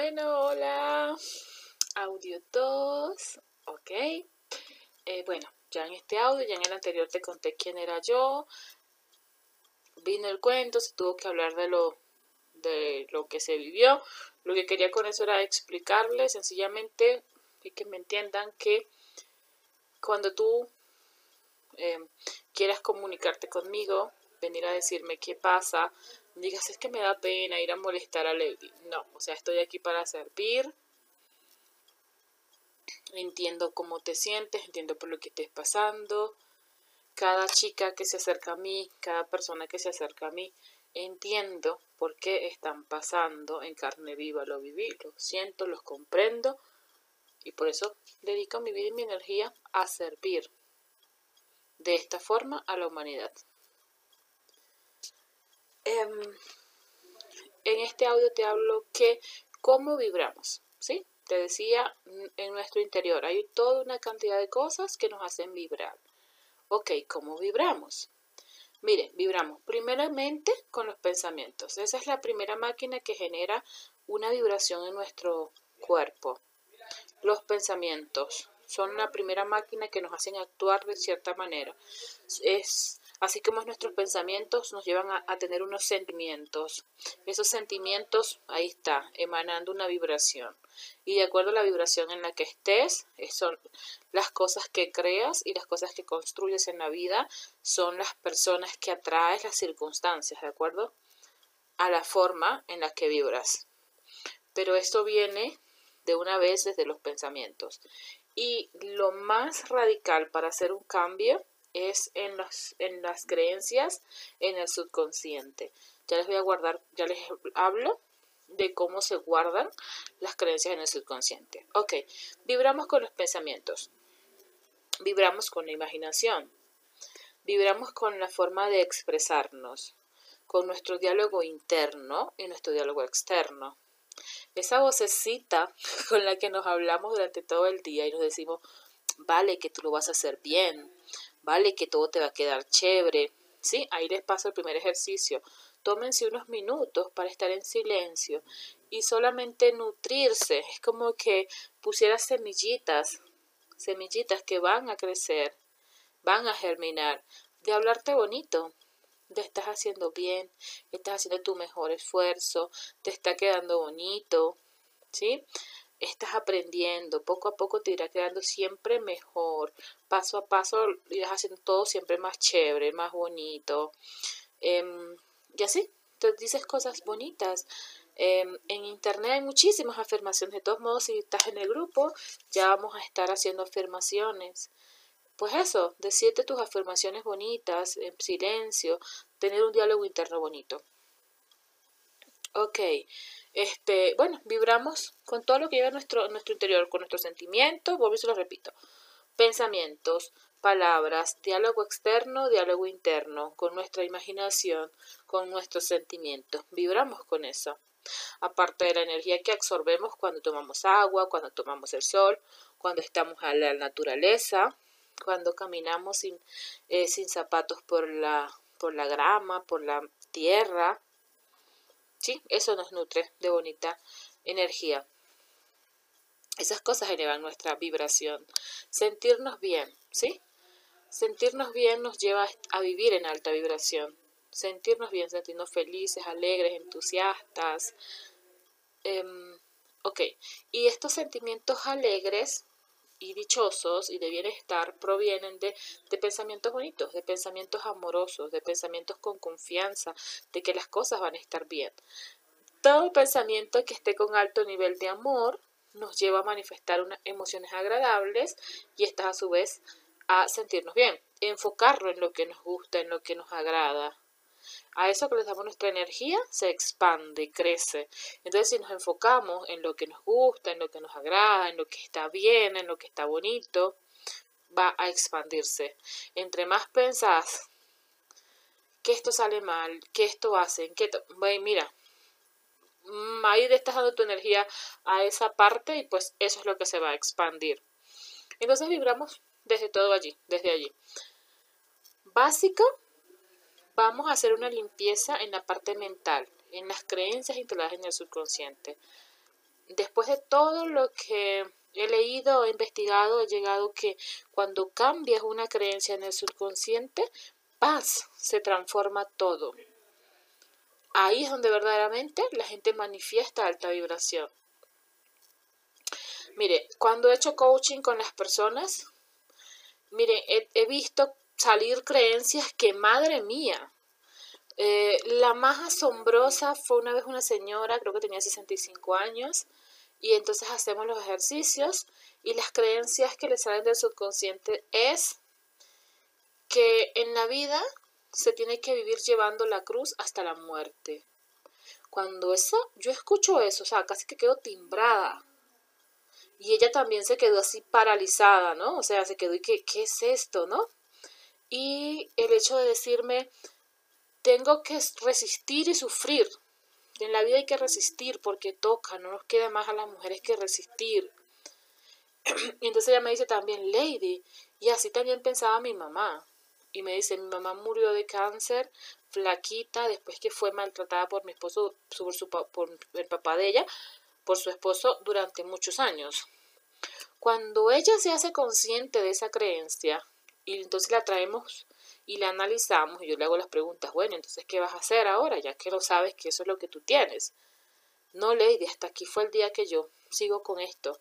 bueno, hola. Audio 2. Ok. Eh, bueno, ya en este audio, ya en el anterior te conté quién era yo. Vino el cuento, se tuvo que hablar de lo, de lo que se vivió. Lo que quería con eso era explicarles sencillamente y que me entiendan que cuando tú eh, quieras comunicarte conmigo, venir a decirme qué pasa, digas, es que me da pena ir a molestar a Lady. No, o sea, estoy aquí para servir. Entiendo cómo te sientes, entiendo por lo que estés pasando. Cada chica que se acerca a mí, cada persona que se acerca a mí, entiendo por qué están pasando en carne viva lo viví, lo siento, los comprendo y por eso dedico mi vida y mi energía a servir de esta forma a la humanidad. Em, en este audio te hablo que cómo vibramos, ¿sí? Te decía, en nuestro interior hay toda una cantidad de cosas que nos hacen vibrar. Ok, ¿cómo vibramos? Miren, vibramos primeramente con los pensamientos. Esa es la primera máquina que genera una vibración en nuestro cuerpo. Los pensamientos son la primera máquina que nos hacen actuar de cierta manera. Es Así como nuestros pensamientos nos llevan a, tener unos sentimientos. Esos sentimientos, ahí está, emanando una vibración. Y de acuerdo a la vibración en la que estés, son las cosas que creas y las cosas que construyes en la vida, son las personas que atraes, las circunstancias, ¿de acuerdo? A la forma en la que vibras. Pero esto viene de una vez desde los pensamientos. Y lo más radical para hacer un cambio es en, las en las creencias en el subconsciente. Ya les voy a guardar, ya les hablo de cómo se guardan las creencias en el subconsciente. Ok, vibramos con los pensamientos, vibramos con la imaginación, vibramos con la forma de expresarnos, con nuestro diálogo interno y nuestro diálogo externo. Esa vocecita con la que nos hablamos durante todo el día y nos decimos, vale, que tú lo vas a hacer bien, vale que todo te va a quedar chévere. ¿Sí? Ahí les paso el primer ejercicio. Tómense unos minutos para estar en silencio y solamente nutrirse. Es como que pusieras semillitas, semillitas que van a crecer, van a germinar, de hablarte bonito, de estás haciendo bien, estás haciendo tu mejor esfuerzo, te está quedando bonito, ¿sí? Estás aprendiendo, poco a poco te irá quedando siempre mejor, paso a paso irás haciendo todo siempre más chévere, más bonito. Em, y así, te dices cosas bonitas. Em, en internet hay muchísimas afirmaciones, de todos modos, si estás en el grupo, ya vamos a estar haciendo afirmaciones. Pues eso, decirte tus afirmaciones bonitas, en silencio, tener un diálogo interno bonito. Ok, este, bueno, vibramos con todo lo que lleva nuestro, nuestro interior, con nuestros sentimientos, vuelvo y se lo repito, pensamientos, palabras, diálogo externo, diálogo interno, con nuestra imaginación, con nuestros sentimientos, vibramos con eso. Aparte de la energía que absorbemos cuando tomamos agua, cuando tomamos el sol, cuando estamos a la naturaleza, cuando caminamos sin, eh, sin zapatos por la, por la grama, por la tierra, ¿sí? Eso nos nutre de bonita energía. Esas cosas elevan nuestra vibración. Sentirnos bien, ¿sí? Sentirnos bien nos lleva a vivir en alta vibración. Sentirnos bien, sentirnos felices, alegres, entusiastas. Em, ok, y estos sentimientos alegres y dichosos y de bienestar provienen de, de, pensamientos bonitos, de pensamientos amorosos, de pensamientos con confianza, de que las cosas van a estar bien. Todo pensamiento que esté con alto nivel de amor nos lleva a manifestar unas emociones agradables y estas a su vez a sentirnos bien, enfocarlo en lo que nos gusta, en lo que nos agrada, a eso que les damos nuestra energía se expande, crece. Entonces, si nos enfocamos en lo que nos gusta, en lo que nos agrada, en lo que está bien, en lo que está bonito, va a expandirse. Entre más pensás que esto sale mal, que esto hacen, que mira, mm, ahí estás dando tu energía a esa parte y pues eso es lo que se va a expandir. Entonces vibramos desde todo allí, desde allí. Básico vamos a hacer una limpieza en la parte mental, en las creencias instaladas en el subconsciente. después de todo lo que he leído, he investigado, he llegado que cuando cambias una creencia en el subconsciente, paz, se transforma todo. Ahí es donde verdaderamente la gente manifiesta alta vibración. Mire, cuando he hecho coaching con las personas, mire, he, visto salir creencias que, madre mía, eh, la más asombrosa fue una vez una señora, creo que tenía 65 años, y entonces hacemos los ejercicios y las creencias que le salen del subconsciente es que en la vida se tiene que vivir llevando la cruz hasta la muerte. Cuando eso, yo escucho eso, o sea, casi que quedo timbrada. Y ella también se quedó así paralizada, ¿no? O sea, se quedó y ¿qué, qué es esto, no? Y el hecho de decirme, tengo que resistir y sufrir. En la vida hay que resistir porque toca, no nos queda más a las mujeres que resistir. y entonces ella me dice también, Lady, y así también pensaba mi mamá. Y me dice, mi mamá murió de cáncer, flaquita, después que fue maltratada por mi esposo, por, su, por el papá de ella, por su esposo durante muchos años. Cuando ella se hace consciente de esa creencia, y entonces la traemos y la analizamos, y yo le hago las preguntas, bueno, entonces, ¿qué vas a hacer ahora? Ya que lo sabes que eso es lo que tú tienes. No, Lady, hasta aquí fue el día que yo sigo con esto.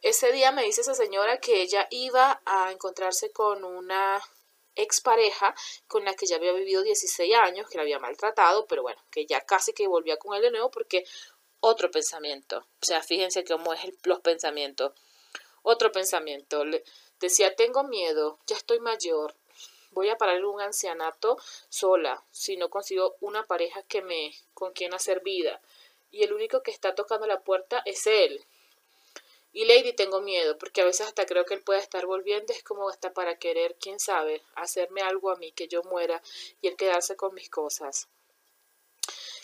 Ese día me dice esa señora que ella iba a encontrarse con una expareja con la que ya había vivido 16 años, que la había maltratado, pero bueno, que ya casi que volvía con él de nuevo porque otro pensamiento. O sea, fíjense cómo es el, los pensamientos. Otro pensamiento. Decía, tengo miedo, ya estoy mayor, voy a parar un ancianato sola, si no consigo una pareja que me con quien hacer vida. Y el único que está tocando la puerta es él. Y Lady tengo miedo, porque a veces hasta creo que él puede estar volviendo, es como hasta para querer, quién sabe, hacerme algo a mí, que yo muera y él quedarse con mis cosas.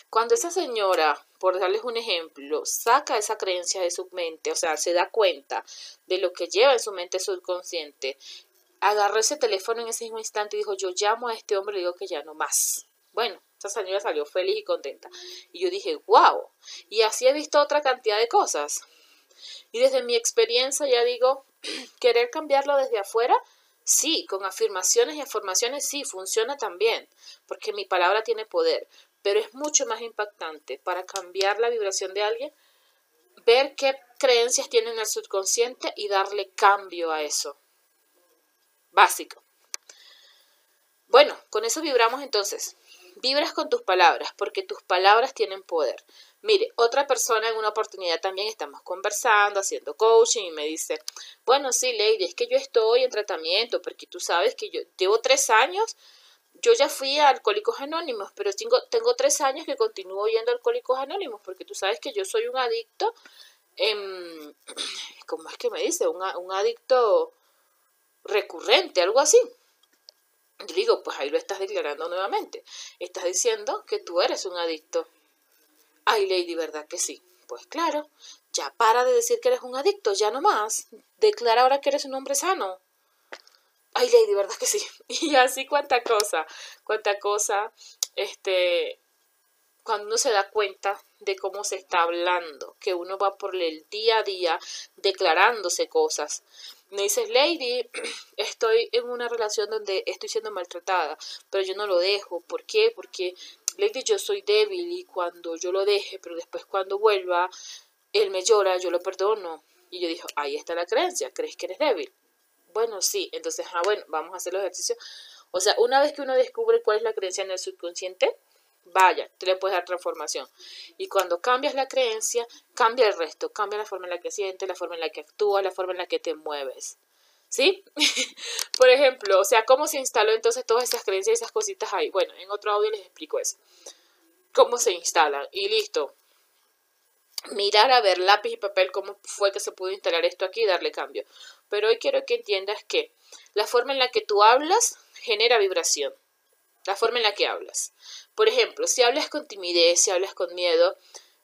Cuando esa señora, por darles un ejemplo, saca esa creencia de su mente, o sea, se da cuenta de lo que lleva en su mente subconsciente agarró ese teléfono en ese mismo instante y dijo, yo llamo a este hombre y digo que ya no más. Bueno, esa señora salió feliz y contenta. Y yo dije, wow. Y así he visto otra cantidad de cosas. Y desde mi experiencia ya digo, querer cambiarlo desde afuera, sí, con afirmaciones y afirmaciones sí, funciona también, porque mi palabra tiene poder. Pero es mucho más impactante para cambiar la vibración de alguien, ver qué creencias tiene en el subconsciente y darle cambio a eso básico. Bueno, con eso vibramos entonces. Vibras con tus palabras, porque tus palabras tienen poder. Mire, otra persona en una oportunidad también estamos conversando, haciendo coaching y me dice, bueno, sí, Lady, es que yo estoy en tratamiento, porque tú sabes que yo llevo tres años, yo ya fui a Alcohólicos Anónimos, pero tengo, tres años que continúo yendo a Alcohólicos Anónimos, porque tú sabes que yo soy un adicto, en, ¿cómo es que me dice? Un, un adicto recurrente, algo así. Yo digo, pues ahí lo estás declarando nuevamente. Estás diciendo que tú eres un adicto. Ay, Lady, ¿verdad que sí? Pues claro, ya para de decir que eres un adicto, ya no más. Declara ahora que eres un hombre sano. Ay, Lady, ¿verdad que sí? Y así cuánta cosa, cuánta cosa, este, cuando uno se da cuenta de cómo se está hablando, que uno va por el día a día declarándose cosas. Me dices, Lady, estoy en una relación donde estoy siendo maltratada, pero yo no lo dejo. ¿Por qué? Porque, Lady, yo soy débil y cuando yo lo deje, pero después cuando vuelva, él me llora, yo lo perdono. Y yo dije, ahí está la creencia, ¿crees que eres débil? Bueno, sí, entonces, ah, bueno, vamos a hacer los ejercicios. O sea, una vez que uno descubre cuál es la creencia en el subconsciente, vaya, te le puedes dar transformación. Y cuando cambias la creencia, cambia el resto, cambia la forma en la que sientes, la forma en la que actúas, la forma en la que te mueves. ¿Sí? Por ejemplo, o sea, ¿cómo se instaló entonces todas esas creencias y esas cositas ahí? Bueno, en otro audio les explico eso. ¿Cómo se instalan? Y listo. Mirar a ver lápiz y papel cómo fue que se pudo instalar esto aquí y darle cambio. Pero hoy quiero que entiendas que la forma en la que tú hablas genera vibración la forma en la que hablas. Por ejemplo, si hablas con timidez, si hablas con miedo,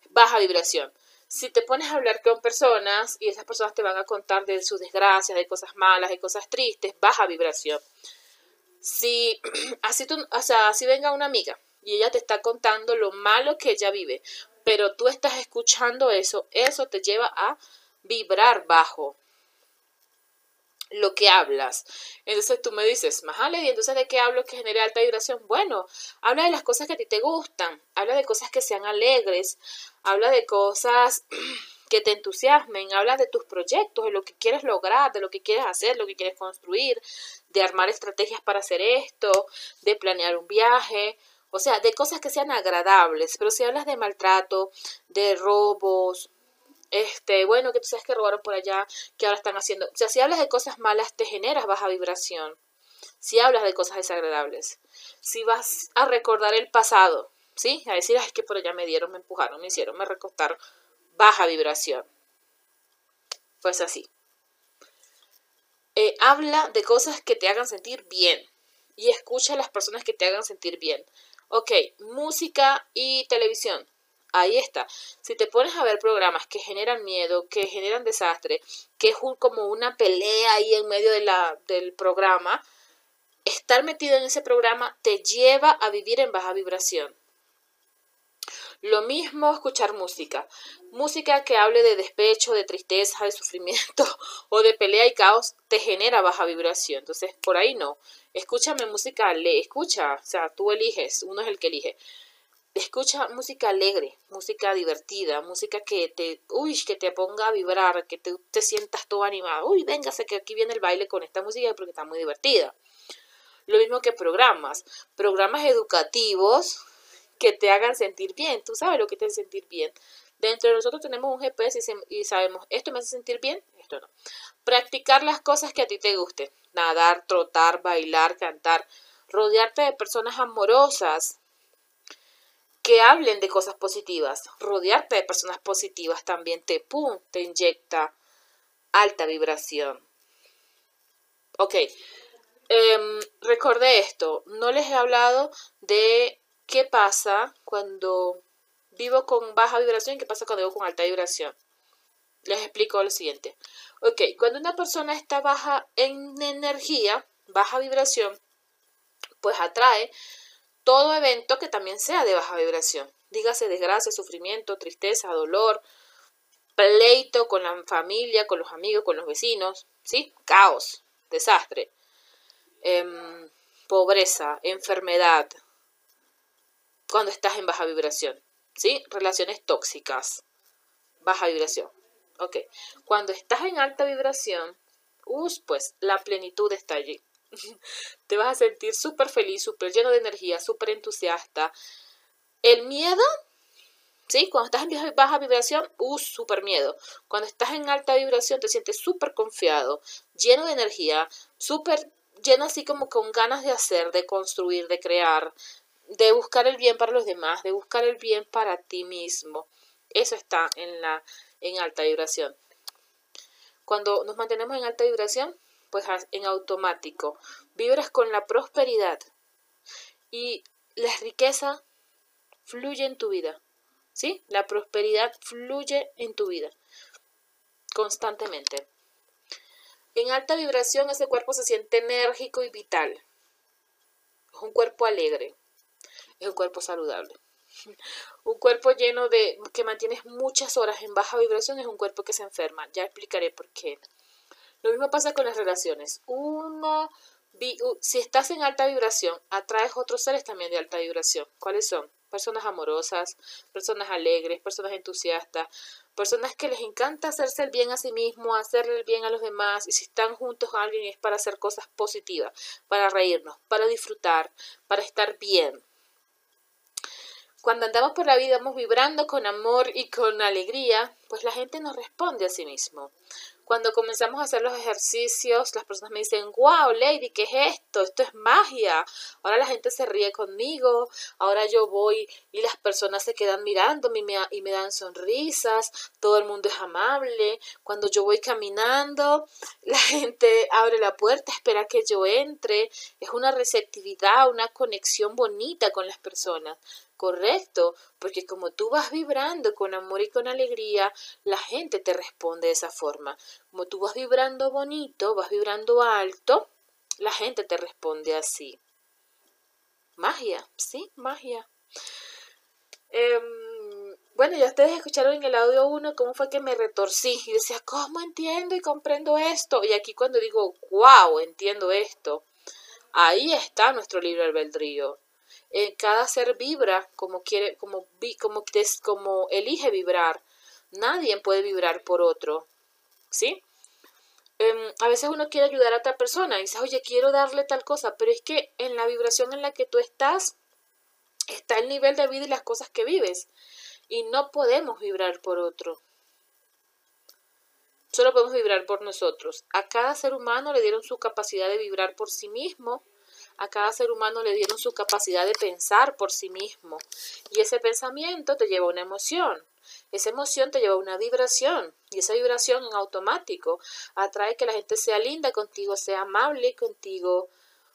baja vibración. Si te pones a hablar con personas y esas personas te van a contar de sus desgracias, de cosas malas, de cosas tristes, baja vibración. Si así tú, o sea, venga una amiga y ella te está contando lo malo que ella vive, pero tú estás escuchando eso, eso te lleva a vibrar bajo lo que hablas. Entonces tú me dices, Majale, ¿y entonces de qué hablo que genere alta vibración? Bueno, habla de las cosas que a ti te gustan, habla de cosas que sean alegres, habla de cosas que te entusiasmen, habla de tus proyectos, de lo que quieres lograr, de lo que quieres hacer, lo que quieres construir, de armar estrategias para hacer esto, de planear un viaje, o sea, de cosas que sean agradables, pero si hablas de maltrato, de robos, este, bueno, que tú sabes que robaron por allá, que ahora están haciendo, o sea, si hablas de cosas malas, te generas baja vibración. Si hablas de cosas desagradables, si vas a recordar el pasado, ¿sí? A decir, es que por allá me dieron, me empujaron, me hicieron, me recostaron, baja vibración. Pues así. Eh, habla de cosas que te hagan sentir bien y escucha a las personas que te hagan sentir bien. Ok, música y televisión. Ahí está. Si te pones a ver programas que generan miedo, que generan desastre, que es como una pelea ahí en medio de la, del programa, estar metido en ese programa te lleva a vivir en baja vibración. Lo mismo escuchar música. Música que hable de despecho, de tristeza, de sufrimiento o de pelea y caos te genera baja vibración. Entonces, por ahí no. Escúchame música, le escucha, o sea, tú eliges, uno es el que elige. Escucha música alegre, música divertida, música que te, uy, que te ponga a vibrar, que te, te sientas todo animado. Uy, véngase que aquí viene el baile con esta música porque está muy divertida. Lo mismo que programas, programas educativos que te hagan sentir bien. Tú sabes lo que te hace sentir bien. Dentro de nosotros tenemos un GPS y, sabemos, esto me hace sentir bien, esto no. Practicar las cosas que a ti te gusten. Nadar, trotar, bailar, cantar. Rodearte de personas amorosas que hablen de cosas positivas. Rodearte de personas positivas también te, pum, te inyecta alta vibración. Ok, eh, recordé esto. No les he hablado de qué pasa cuando vivo con baja vibración y qué pasa cuando vivo con alta vibración. Les explico lo siguiente. Ok, cuando una persona está baja en energía, baja vibración, pues atrae todo evento que también sea de baja vibración. Dígase desgracia, sufrimiento, tristeza, dolor, pleito con la familia, con los amigos, con los vecinos, ¿sí? Caos, desastre, em, pobreza, enfermedad, cuando estás en baja vibración. ¿sí? Relaciones tóxicas, baja vibración. Ok, cuando estás en alta vibración, pues la plenitud está allí. Te vas a sentir súper feliz, súper lleno de energía, súper entusiasta. El miedo, ¿sí? Cuando estás en baja vibración, uh, súper miedo. Cuando estás en alta vibración, te sientes súper confiado, lleno de energía, súper lleno así como con ganas de hacer, de construir, de crear, de buscar el bien para los demás, de buscar el bien para ti mismo. Eso está en la en alta vibración. Cuando nos mantenemos en alta vibración, pues en automático vibras con la prosperidad y la riqueza fluye en tu vida. ¿Sí? La prosperidad fluye en tu vida constantemente. En alta vibración ese cuerpo se siente enérgico y vital. Es un cuerpo alegre, es un cuerpo saludable. Un cuerpo lleno de que mantienes muchas horas en baja vibración es un cuerpo que se enferma. Ya explicaré por qué. Lo mismo pasa con las relaciones. Uno, si estás en alta vibración, atraes otros seres también de alta vibración. ¿Cuáles son? Personas amorosas, personas alegres, personas entusiastas, personas que les encanta hacerse el bien a sí mismo, hacerle el bien a los demás. Y si están juntos con alguien es para hacer cosas positivas, para reírnos, para disfrutar, para estar bien cuando andamos por la vida, vamos vibrando con amor y con alegría, pues la gente nos responde a sí mismo. Cuando comenzamos a hacer los ejercicios, las personas me dicen, wow, Lady, ¿qué es esto? Esto es magia. Ahora la gente se ríe conmigo, ahora yo voy y las personas se quedan mirándome y me, y me dan sonrisas, todo el mundo es amable. Cuando yo voy caminando, la gente abre la puerta, espera que yo entre. Es una receptividad, una conexión bonita con las personas correcto, porque como tú vas vibrando con amor y con alegría, la gente te responde de esa forma. Como tú vas vibrando bonito, vas vibrando alto, la gente te responde así. Magia, sí, magia. Em, bueno, ya ustedes escucharon en el audio 1 cómo fue que me retorcí y decía, ¿cómo entiendo y comprendo esto? Y aquí cuando digo, wow, entiendo esto, ahí está nuestro libre albedrío. En cada ser vibra como quiere, como, como, como elige vibrar. Nadie puede vibrar por otro. ¿Sí? Em, a veces uno quiere ayudar a otra persona y dice, oye, quiero darle tal cosa, pero es que en la vibración en la que tú estás está el nivel de vida y las cosas que vives. Y no podemos vibrar por otro. Solo podemos vibrar por nosotros. A cada ser humano le dieron su capacidad de vibrar por sí mismo. A cada ser humano le dieron su capacidad de pensar por sí mismo. Y ese pensamiento te lleva a una emoción. Esa emoción te lleva a una vibración. Y esa vibración en automático atrae que la gente sea linda contigo, sea amable contigo.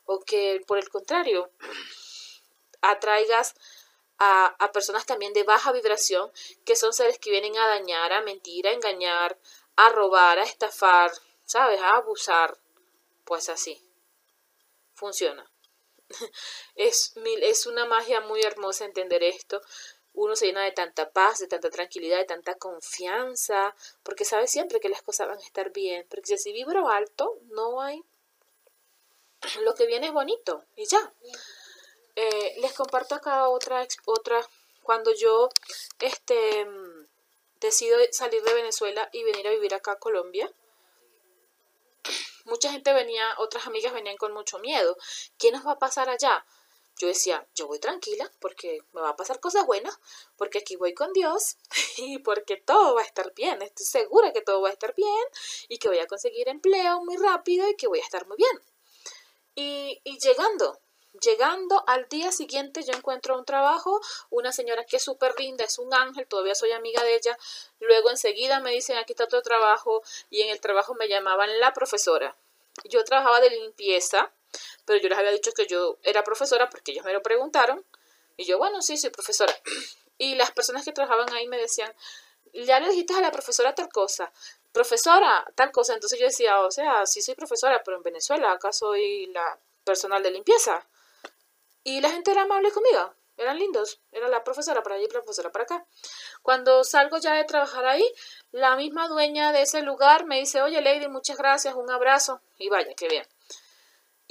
O que por el contrario, atraigas a, personas también de baja vibración, que son seres que vienen a dañar, a mentir, a engañar, a robar, a estafar, ¿sabes? A abusar. Pues así. Funciona. es, es una magia muy hermosa entender esto. Uno se llena de tanta paz, de tanta tranquilidad, de tanta confianza, porque sabe siempre que las cosas van a estar bien. Porque si vibro alto, no hay... Lo que viene es bonito y ya. Eh, les comparto acá otra, otra, cuando yo este, decido salir de Venezuela y venir a vivir acá a Colombia, mucha gente venía, otras amigas venían con mucho miedo. ¿Qué nos va a pasar allá? Yo decía, yo voy tranquila porque me va a pasar cosas buenas, porque aquí voy con Dios y porque todo va a estar bien. Estoy segura que todo va a estar bien y que voy a conseguir empleo muy rápido y que voy a estar muy bien. Y, y llegando, Llegando al día siguiente yo encuentro un trabajo, una señora que es súper linda, es un ángel, todavía soy amiga de ella. Luego enseguida me dicen aquí está tu trabajo y en el trabajo me llamaban la profesora. Yo trabajaba de limpieza, pero yo les había dicho que yo era profesora porque ellos me lo preguntaron. Y yo, bueno, sí, soy profesora. Y las personas que trabajaban ahí me decían, ya le dijiste a la profesora tal cosa, profesora tal cosa. Entonces yo decía, o sea, sí soy profesora, pero en Venezuela acá soy la personal de limpieza. Y la gente era amable conmigo, eran lindos. Era la profesora para allí profesora para acá. Cuando salgo ya de trabajar ahí, la misma dueña de ese lugar me dice, oye Lady, muchas gracias, un abrazo. Y vaya, qué bien.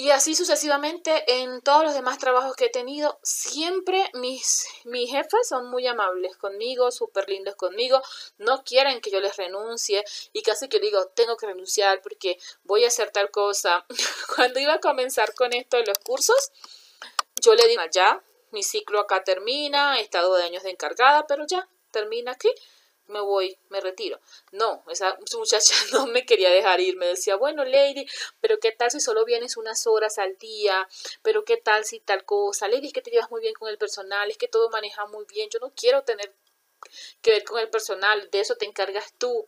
Y así sucesivamente en todos los demás trabajos que he tenido, siempre mis, mis jefes son muy amables conmigo, súper lindos conmigo, no quieren que yo les renuncie y casi que digo, tengo que renunciar porque voy a hacer tal cosa. Cuando iba a comenzar con esto de los cursos, yo le digo, ya, mi ciclo acá termina, he estado de años de encargada, pero ya, termina aquí, me voy, me retiro. No, esa muchacha no me quería dejar ir, me decía, bueno, Lady, pero qué tal si solo vienes unas horas al día, pero qué tal si tal cosa, Lady, es que te llevas muy bien con el personal, es que todo maneja muy bien, yo no quiero tener que ver con el personal, de eso te encargas tú.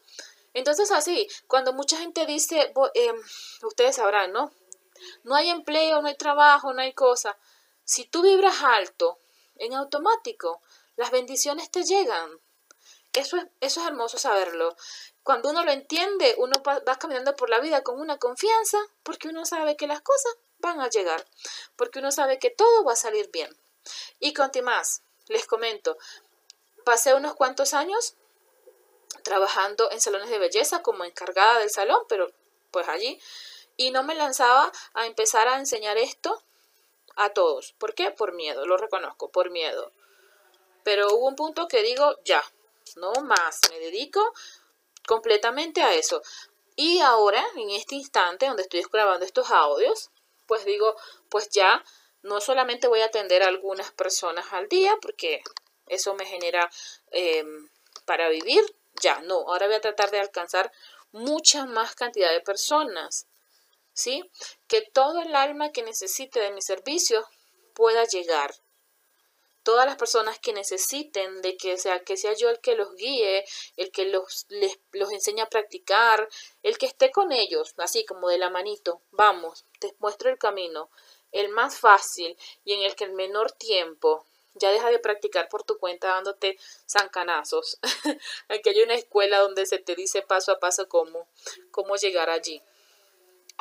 Entonces así, cuando mucha gente dice, eh, ustedes sabrán, ¿no? No hay empleo, no hay trabajo, no hay cosa. Si tú vibras alto, en automático, las bendiciones te llegan. Eso es, eso es hermoso saberlo. Cuando uno lo entiende, uno va, caminando por la vida con una confianza, porque uno sabe que las cosas van a llegar, porque uno sabe que todo va a salir bien. Y más, les comento, pasé unos cuantos años trabajando en salones de belleza como encargada del salón, pero pues allí, y no me lanzaba a empezar a enseñar esto a todos. ¿Por qué? Por miedo, lo reconozco, por miedo. Pero hubo un punto que digo, ya, no más, me dedico completamente a eso. Y ahora, en este instante donde estoy grabando estos audios, pues digo, pues ya no solamente voy a atender a algunas personas al día, porque eso me genera em, para vivir, ya, no, ahora voy a tratar de alcanzar mucha más cantidad de personas. ¿Sí? Que todo el alma que necesite de mi servicio pueda llegar. Todas las personas que necesiten de que sea, que sea yo el que los guíe, el que los, les, los enseñe a practicar, el que esté con ellos, así como de la manito, vamos, te muestro el camino, el más fácil y en el que el menor tiempo ya deja de practicar por tu cuenta dándote zancanazos. Aquí hay una escuela donde se te dice paso a paso cómo, cómo llegar allí.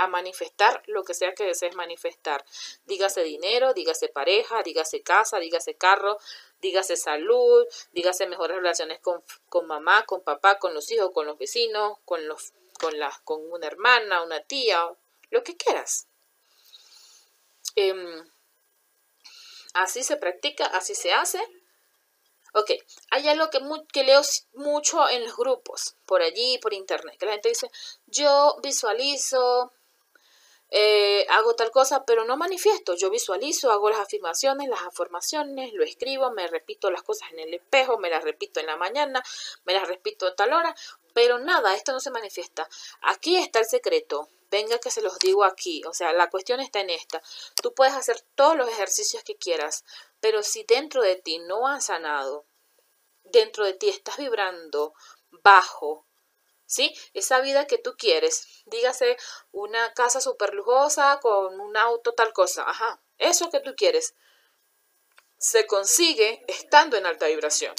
A manifestar lo que sea que desees manifestar. Dígase dinero, dígase pareja, dígase casa, dígase carro, dígase salud, dígase mejores relaciones con, con mamá, con papá, con los hijos, con los vecinos, con, los, con, la, con una hermana, una tía, lo que quieras. Em, así se practica, así se hace. Ok, hay algo que, que, leo mucho en los grupos, por allí, por internet, que la gente dice, yo visualizo, eh, hago tal cosa, pero no manifiesto, yo visualizo, hago las afirmaciones, las afirmaciones, lo escribo, me repito las cosas en el espejo, me las repito en la mañana, me las repito a tal hora, pero nada, esto no se manifiesta. Aquí está el secreto, venga que se los digo aquí, o sea, la cuestión está en esta. Tú puedes hacer todos los ejercicios que quieras, pero si dentro de ti no has sanado, dentro de ti estás vibrando bajo, ¿sí? Esa vida que tú quieres, dígase una casa súper lujosa con un auto, tal cosa, ajá, eso que tú quieres, se consigue estando en alta vibración.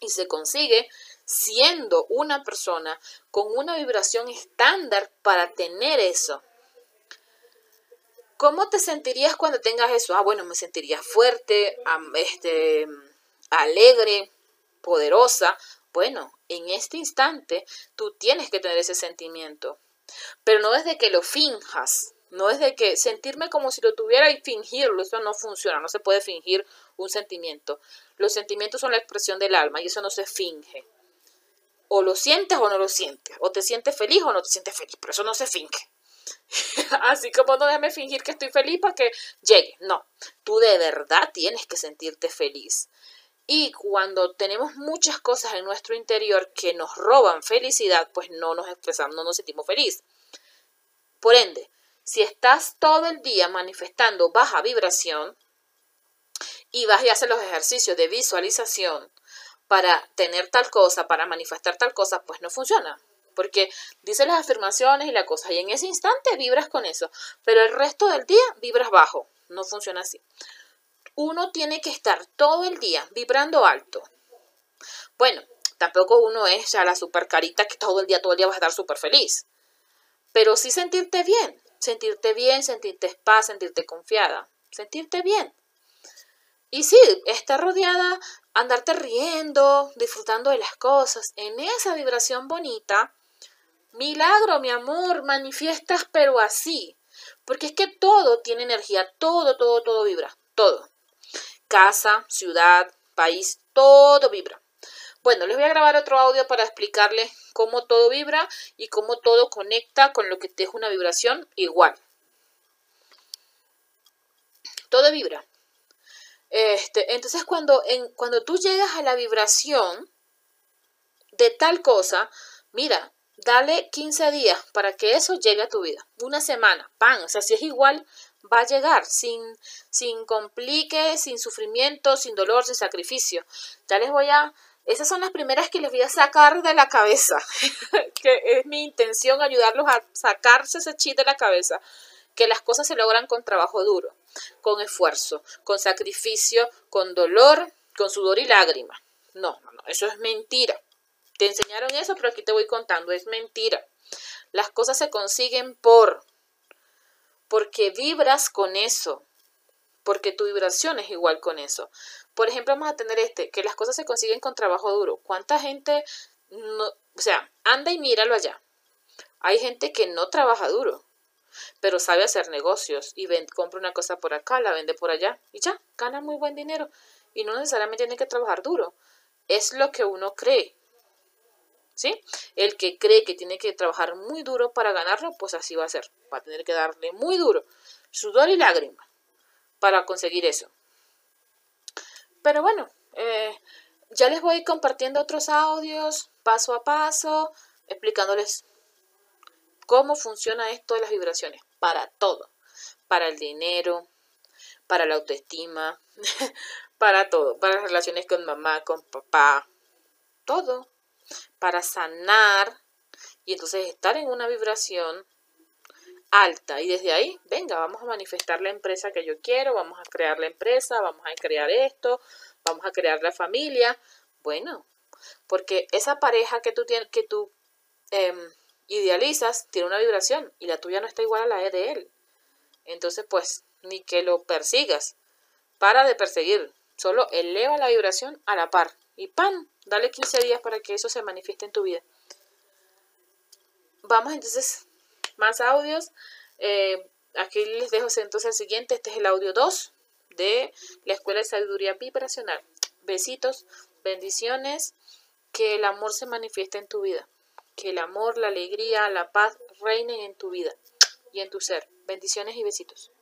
Y se consigue siendo una persona con una vibración estándar para tener eso. ¿Cómo te sentirías cuando tengas eso? Ah, bueno, me sentiría fuerte, este, alegre, poderosa. Bueno, en este instante tú tienes que tener ese sentimiento, pero no es de que lo finjas, no es de que sentirme como si lo tuviera y fingirlo, eso no funciona, no se puede fingir un sentimiento. Los sentimientos son la expresión del alma y eso no se finge o lo sientes o no lo sientes, o te sientes feliz o no te sientes feliz, pero eso no se finge. Así como no déjame fingir que estoy feliz para que llegue, no, tú de verdad tienes que sentirte feliz. Y cuando tenemos muchas cosas en nuestro interior que nos roban felicidad, pues no nos expresamos, no nos sentimos feliz. Por ende, si estás todo el día manifestando baja vibración y vas y haces los ejercicios de visualización, para tener tal cosa, para manifestar tal cosa, pues no funciona. Porque dice las afirmaciones y la cosa, y en ese instante vibras con eso, pero el resto del día vibras bajo. No funciona así. Uno tiene que estar todo el día vibrando alto. Bueno, tampoco uno es ya la super carita que todo el día, todo el día vas a estar súper feliz. Pero sí sentirte bien, sentirte bien, sentirte paz, sentirte confiada, sentirte bien. Y sí, estar rodeada, andarte riendo, disfrutando de las cosas, en esa vibración bonita, milagro, mi amor, manifiestas, pero así. Porque es que todo tiene energía, todo, todo, todo vibra, todo. Casa, ciudad, país, todo vibra. Bueno, les voy a grabar otro audio para explicarles cómo todo vibra y cómo todo conecta con lo que te es una vibración igual. Todo vibra. Este, entonces, cuando, en, cuando tú llegas a la vibración de tal cosa, mira, dale 15 días para que eso llegue a tu vida. Una semana, pan. O sea, si es igual, va a llegar sin, sin complique, sin sufrimiento, sin dolor, sin sacrificio. Ya les voy a... Esas son las primeras que les voy a sacar de la cabeza, que es mi intención ayudarlos a sacarse ese chip de la cabeza que las cosas se logran con trabajo duro, con esfuerzo, con sacrificio, con dolor, con sudor y lágrima. No, no, no, eso es mentira. Te enseñaron eso, pero aquí te voy contando, es mentira. Las cosas se consiguen por, porque vibras con eso, porque tu vibración es igual con eso. Por ejemplo, vamos a tener este, que las cosas se consiguen con trabajo duro. ¿Cuánta gente, o sea, anda y míralo allá? Hay gente que no trabaja duro, pero sabe hacer negocios y compra una cosa por acá, la vende por allá y ya, gana muy buen dinero y no necesariamente tiene que trabajar duro. Es lo que uno cree. ¿Sí? El que cree que tiene que trabajar muy duro para ganarlo, pues así va a ser. Va a tener que darle muy duro, sudor y lágrima para conseguir eso. Pero bueno, eh, ya les voy compartiendo otros audios paso a paso, explicándoles ¿Cómo funciona esto de las vibraciones? Para todo. Para el dinero, para la autoestima, para todo. Para las relaciones con mamá, con papá, todo. Para sanar y entonces estar en una vibración alta y desde ahí, venga, vamos a manifestar la empresa que yo quiero, vamos a crear la empresa, vamos a crear esto, vamos a crear la familia. Bueno, porque esa pareja que tú tienes, que tú em, idealizas tiene una vibración y la tuya no está igual a la de él. Entonces, pues, ni que lo persigas. Para de perseguir. Solo eleva la vibración a la par. Y ¡pam! Dale 15 días para que eso se manifieste en tu vida. Vamos entonces, más audios. Eh, aquí les dejo entonces el siguiente. Este es el audio 2 de la Escuela de Sabiduría Vibracional. Besitos, bendiciones. Que el amor se manifieste en tu vida. Que el amor, la alegría, la paz reinen en tu vida y en tu ser. Bendiciones y besitos.